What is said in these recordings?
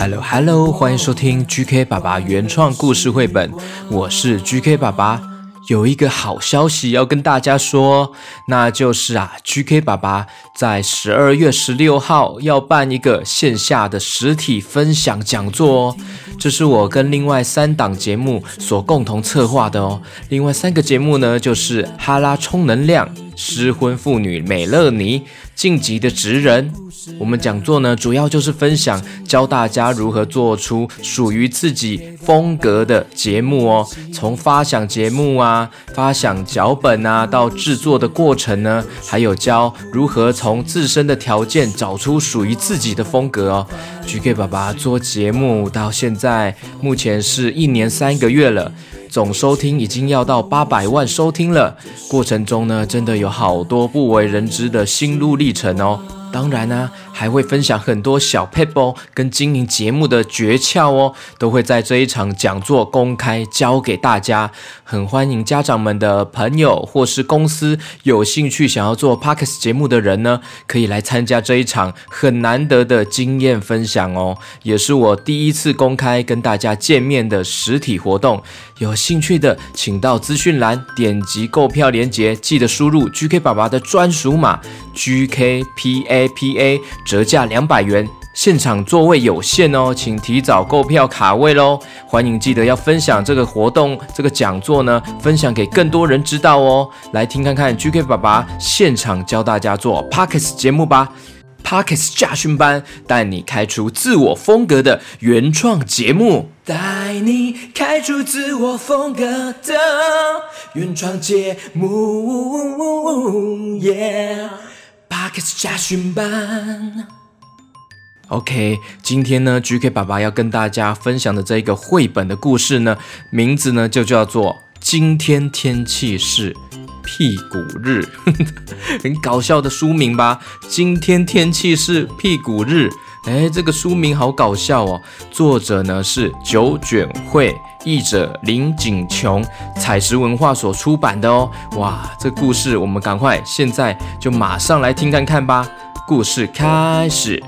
Hello Hello，欢迎收听 GK 爸爸原创故事绘本，我是 GK 爸爸。有一个好消息要跟大家说，那就是啊，GK 爸爸在十二月十六号要办一个线下的实体分享讲座哦。这是我跟另外三档节目所共同策划的哦。另外三个节目呢，就是哈拉充能量、失婚妇女美乐妮、晋级的职人。我们讲座呢，主要就是分享教大家如何做出属于自己风格的节目哦。从发想节目啊、发想脚本啊，到制作的过程呢，还有教如何从自身的条件找出属于自己的风格哦。GK 爸爸做节目到现在，目前是一年三个月了。总收听已经要到八百万收听了，过程中呢，真的有好多不为人知的心路历程哦。当然呢、还会分享很多小 p e b b l 跟经营节目的诀窍哦，都会在这一场讲座公开教给大家。很欢迎家长们的朋友或是公司有兴趣想要做 Parkes 节目的人呢，可以来参加这一场很难得的经验分享哦，也是我第一次公开跟大家见面的实体活动。有兴趣的，请到资讯栏点击购票链接，记得输入 GK 爸爸的专属码 GKPAPA，折价两百元。现场座位有限哦，请提早购票卡位喽！欢迎记得要分享这个活动、这个讲座呢，分享给更多人知道哦。来听看看 GK 爸爸现场教大家做 Parkes 节目吧。Parkes 驾训班带你开出自我风格的原创节目。带你开出自我风格的原创节目耶巴克斯家训班。OK，今天呢，GK 爸爸要跟大家分享的这一个绘本的故事呢，名字呢就叫做《今天天气是屁股日》，很搞笑的书名吧？今天天气是屁股日，哎，这个书名好搞笑哦。作者呢是九卷会，译者林景琼，彩石文化所出版的哦。哇，这故事我们赶快现在就马上来听看看吧。故事开始。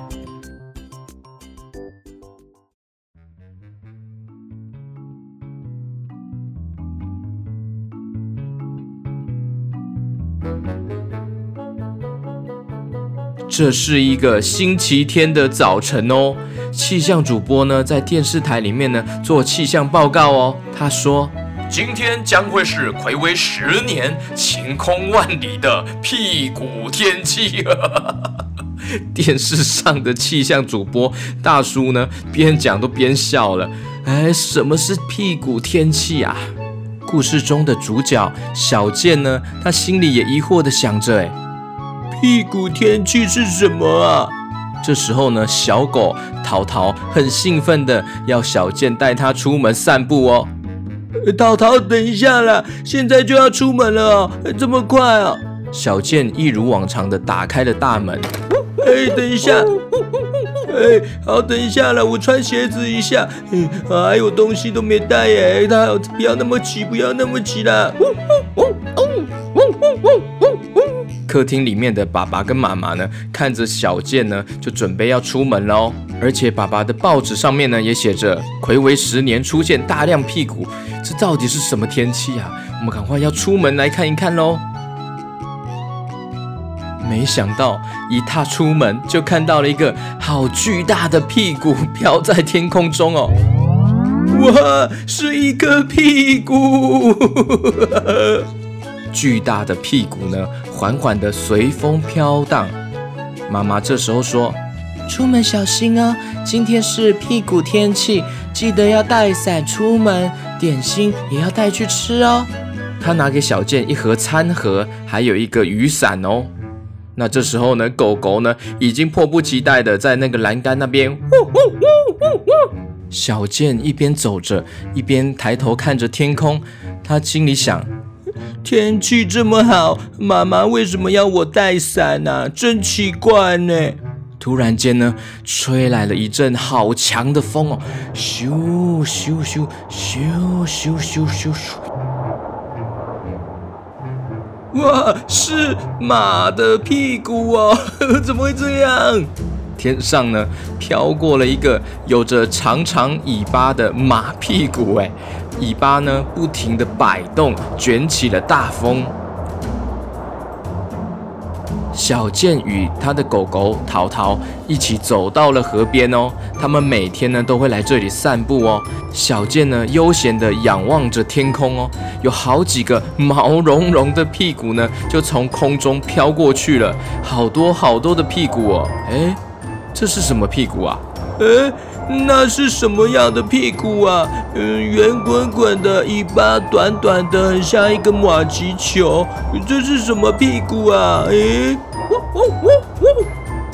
这是一个星期天的早晨哦，气象主播呢在电视台里面呢做气象报告哦。他说，今天将会是暌违十年、晴空万里的屁股天气。电视上的气象主播大叔呢，边讲都边笑了。哎，什么是屁股天气啊？故事中的主角小健呢，他心里也疑惑的想着，哎。屁股天气是什么啊？这时候呢，小狗淘淘很兴奋的要小健带它出门散步哦。淘淘，等一下啦，现在就要出门了哦，这么快啊？小健一如往常的打开了大门。哎，等一下，哎，好，等一下了，我穿鞋子一下。哎，还有东西都没带耶，他不要那么急，不要那么急啦。客厅里面的爸爸跟妈妈呢，看着小健呢，就准备要出门喽。而且爸爸的报纸上面呢，也写着“暌违十年出现大量屁股”，这到底是什么天气啊？我们赶快要出门来看一看喽。没想到一踏出门就看到了一个好巨大的屁股飘在天空中哦！哇，是一个屁股！巨大的屁股呢，缓缓地随风飘荡。妈妈这时候说：“出门小心哦，今天是屁股天气，记得要带伞出门，点心也要带去吃哦。”他拿给小健一盒餐盒，还有一个雨伞哦。那这时候呢，狗狗呢已经迫不及待的在那个栏杆那边。小健一边走着，一边抬头看着天空，他心里想：天气这么好，妈妈为什么要我带伞呢？真奇怪呢。突然间呢，吹来了一阵好强的风哦，咻咻咻咻咻咻咻咻！哇，是马的屁股哦！怎么会这样？天上呢，飘过了一个有着长长尾巴的马屁股，哎，尾巴呢不停的摆动，卷起了大风。小健与他的狗狗淘淘一起走到了河边哦，他们每天呢都会来这里散步哦。小健呢悠闲地仰望着天空哦，有好几个毛茸茸的屁股呢就从空中飘过去了，好多好多的屁股哦。哎，这是什么屁股啊？哎。那是什么样的屁股啊？嗯，圆滚滚的，尾巴短短的，很像一个马蹄球。这是什么屁股啊？诶，呜呜呜呜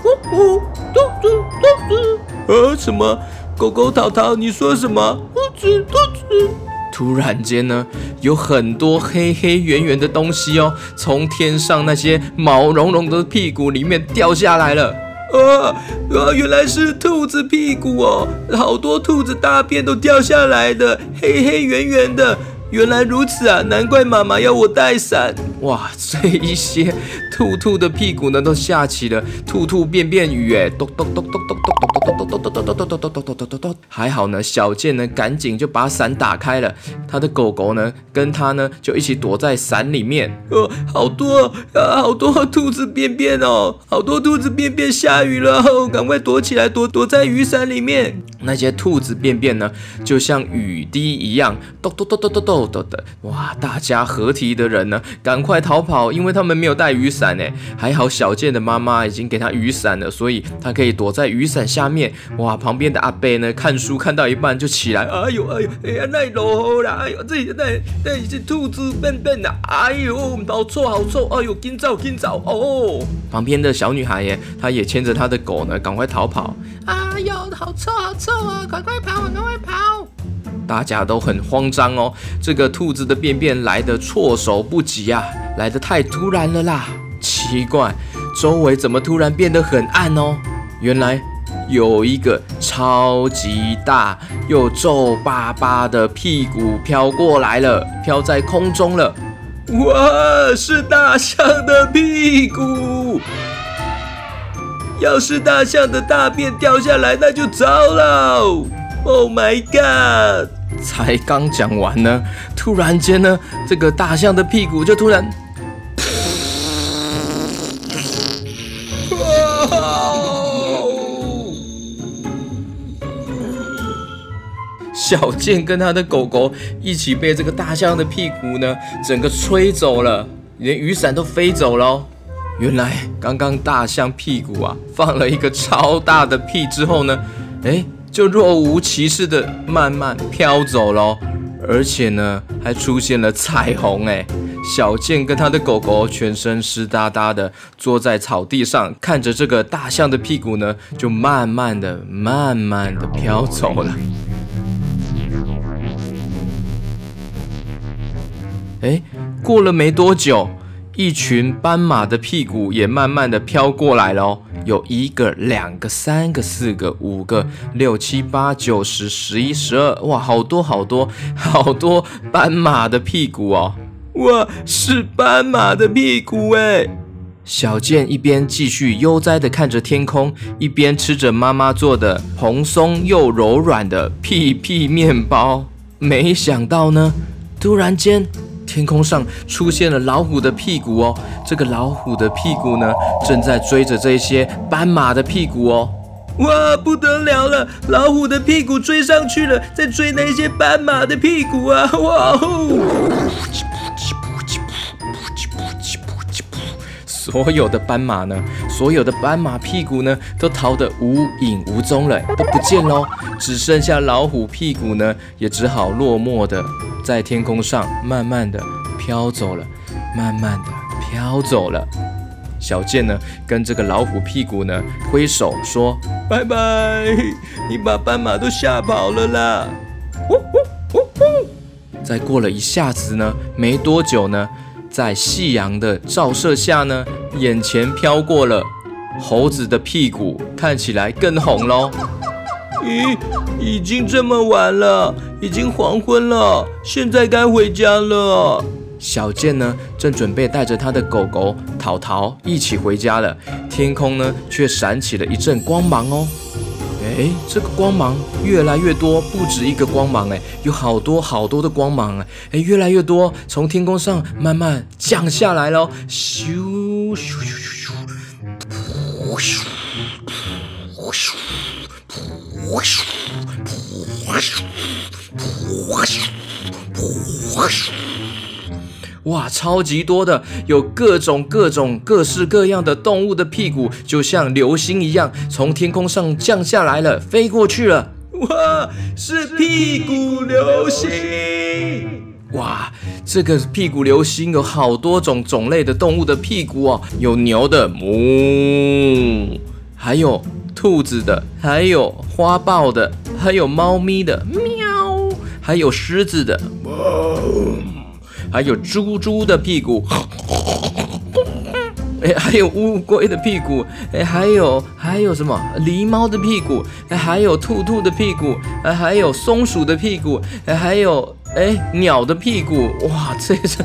呜呜，兔子兔子。呃，什么？狗狗淘淘，你说什么？兔子兔子。突然间呢，有很多黑黑圆圆的东西哦，从天上那些毛茸茸的屁股里面掉下来了。啊啊！原来是兔子屁股哦，好多兔子大便都掉下来的，黑黑圆圆的。原来如此啊，难怪妈妈要我带伞。哇，这一些兔兔的屁股呢，都下起了兔兔便便雨哎，咚咚咚咚咚咚咚咚咚咚咚咚咚咚咚咚咚咚咚还好呢，小健呢赶紧就把伞打开了，他的狗狗呢跟他呢就一起躲在伞里面。哦，好多啊，好多兔子便便哦，好多兔子便便，下雨了，赶快躲起来，躲躲在雨伞里面。那些兔子便便呢，就像雨滴一样，咚咚咚咚咚咚。咚的哇！大家合体的人呢，赶快逃跑，因为他们没有带雨伞呢。还好小健的妈妈已经给他雨伞了，所以他可以躲在雨伞下面。哇！旁边的阿贝呢，看书看到一半就起来，哎呦哎呦，哎呀那落雨啦！哎呦，这那那已经兔子便便啦！哎呦，好臭好臭！哎呦，紧走紧走哦！旁边的小女孩耶，她也牵着她的狗呢，赶快逃跑。哎呦，好臭好臭啊！快快跑，赶快跑！大家都很慌张哦，这个兔子的便便来得措手不及啊，来得太突然了啦！奇怪，周围怎么突然变得很暗哦？原来有一个超级大又皱巴巴的屁股飘过来了，飘在空中了。哇，是大象的屁股！要是大象的大便掉下来，那就糟了！Oh my god！才刚讲完呢，突然间呢，这个大象的屁股就突然，小健跟他的狗狗一起被这个大象的屁股呢，整个吹走了，连雨伞都飞走了。原来刚刚大象屁股啊放了一个超大的屁之后呢，哎。就若无其事的慢慢飘走喽，而且呢，还出现了彩虹哎！小健跟他的狗狗全身湿哒哒的坐在草地上，看着这个大象的屁股呢，就慢慢的、慢慢的飘走了。哎，过了没多久。一群斑马的屁股也慢慢的飘过来了哦，有一个、两个、三个、四个、五个、六七八九十、十一、十二，哇，好多好多 好多斑马的屁股哦！哇，是斑马的屁股哎！小健一边继续悠哉的看着天空，一边吃着妈妈做的蓬松又柔软的屁屁面包。没想到呢，突然间。天空上出现了老虎的屁股哦，这个老虎的屁股呢，正在追着这些斑马的屁股哦。哇，不得了了，老虎的屁股追上去了，在追那些斑马的屁股啊！哇哦！所有的斑马呢，所有的斑马屁股呢，都逃得无影无踪了，都不见喽，只剩下老虎屁股呢，也只好落寞的在天空上慢慢的飘走了，慢慢的飘走了。小健呢，跟这个老虎屁股呢挥手说：“拜拜，你把斑马都吓跑了啦！”呼呼呼呼。再过了一下子呢，没多久呢，在夕阳的照射下呢，眼前飘过了猴子的屁股，看起来更红喽。咦，已经这么晚了，已经黄昏了，现在该回家了。小健呢，正准备带着他的狗狗淘淘一起回家了。天空呢，却闪起了一阵光芒哦。哎，这个光芒越来越多，不止一个光芒，哎，有好多好多的光芒，哎，哎，越来越多，从天空上慢慢降下来了。咻咻咻咻咻，噗咻噗咻噗咻噗咻噗咻噗咻。哇，超级多的，有各种各种各式各样的动物的屁股，就像流星一样从天空上降下来了，飞过去了。哇，是屁股流星！哇，这个屁股流星有好多种种类的动物的屁股哦，有牛的哞，还有兔子的，还有花豹的，还有猫咪的喵，还有狮子的。还有猪猪的屁股，哎，还有乌龟的屁股，哎，还有还有什么？狸猫的屁股，哎，还有兔兔的屁股，哎，还有松鼠的屁股，哎，还有哎鸟的屁股，哇，这这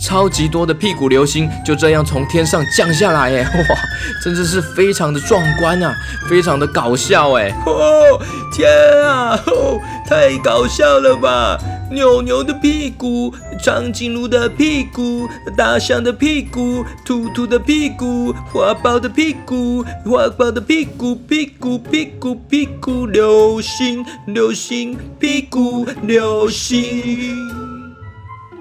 超级多的屁股流星就这样从天上降下来，哎，哇，真的是非常的壮观啊，非常的搞笑，哎，哦，天啊，哦，太搞笑了吧！牛牛的屁股，长颈鹿的屁股，大象的屁股，兔兔的屁股，花豹的屁股，花豹的屁股，屁股屁股屁股，流星流星屁股流星。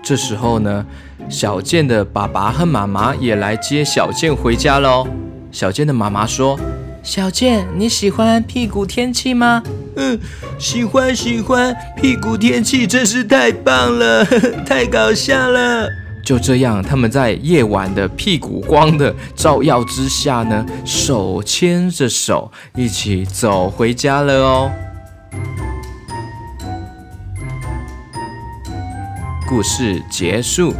这时候呢，小健的爸爸和妈妈也来接小健回家喽。小健的妈妈说。小健，你喜欢屁股天气吗？嗯，喜欢喜欢，屁股天气真是太棒了，太搞笑了。就这样，他们在夜晚的屁股光的照耀之下呢，手牵着手一起走回家了哦。故事结束。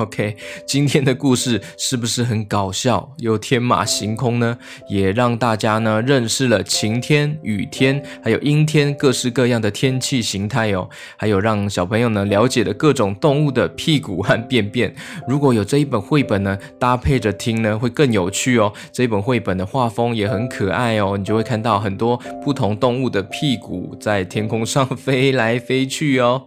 OK，今天的故事是不是很搞笑又天马行空呢？也让大家呢认识了晴天、雨天，还有阴天各式各样的天气形态哦。还有让小朋友呢了解了各种动物的屁股和便便。如果有这一本绘本呢，搭配着听呢，会更有趣哦。这一本绘本的画风也很可爱哦，你就会看到很多不同动物的屁股在天空上 飞来飞去哦。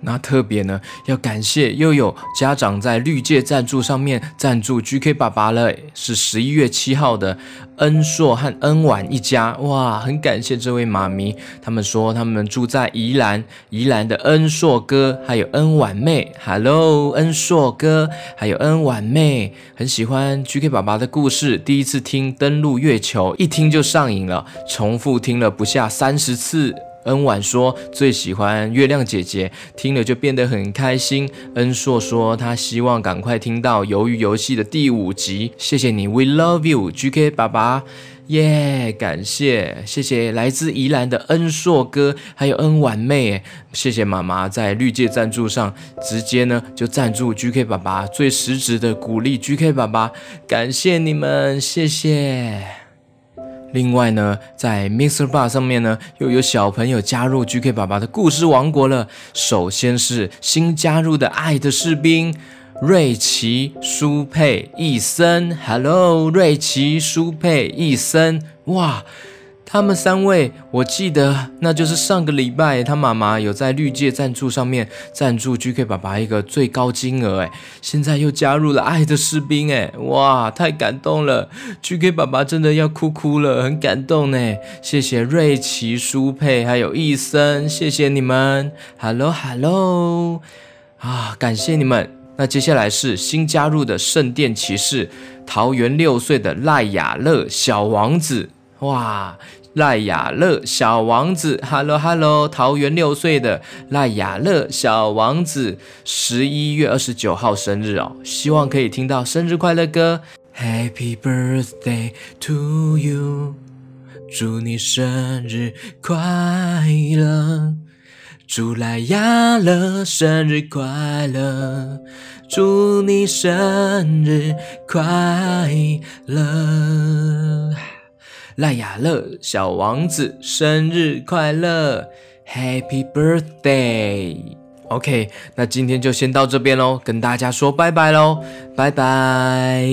那特别呢，要感谢又有家长在绿界赞助上面赞助 GK 爸爸了，是十一月七号的恩硕和恩婉一家，哇，很感谢这位妈咪，他们说他们住在宜兰，宜兰的恩硕哥还有恩婉妹，Hello，恩硕哥还有恩婉妹，很喜欢 GK 爸爸的故事，第一次听登陆月球，一听就上瘾了，重复听了不下三十次。恩婉说最喜欢月亮姐姐，听了就变得很开心。恩硕说他希望赶快听到《鱿鱼游戏》的第五集。谢谢你，We love you，GK 爸爸，耶！感谢，谢谢来自宜兰的恩硕哥，还有恩婉妹，谢谢妈妈在绿界赞助上直接呢就赞助 GK 爸爸，最实质的鼓励 GK 爸爸，感谢你们，谢谢。另外呢，在 Mixer Bar 上面呢，又有小朋友加入 GK 爸爸的故事王国了。首先是新加入的爱的士兵瑞奇、舒佩、易森，Hello，瑞奇、舒佩、易森，哇！他们三位，我记得那就是上个礼拜他妈妈有在绿界赞助上面赞助 GK 爸爸一个最高金额，哎，现在又加入了爱的士兵，哎，哇，太感动了，GK 爸爸真的要哭哭了，很感动呢。谢谢瑞奇、舒佩还有医生，谢谢你们，Hello Hello，啊，感谢你们。那接下来是新加入的圣殿骑士，桃园六岁的赖雅乐小王子，哇！赖雅乐小王子，Hello Hello，桃园六岁的赖雅乐小王子，十一月二十九号生日哦，希望可以听到生日快乐歌，Happy birthday to you，祝你生日快乐，祝赖雅乐生日快乐，祝你生日快乐。赖雅乐小王子生日快乐，Happy Birthday！OK，那今天就先到这边喽，跟大家说拜拜喽，拜拜。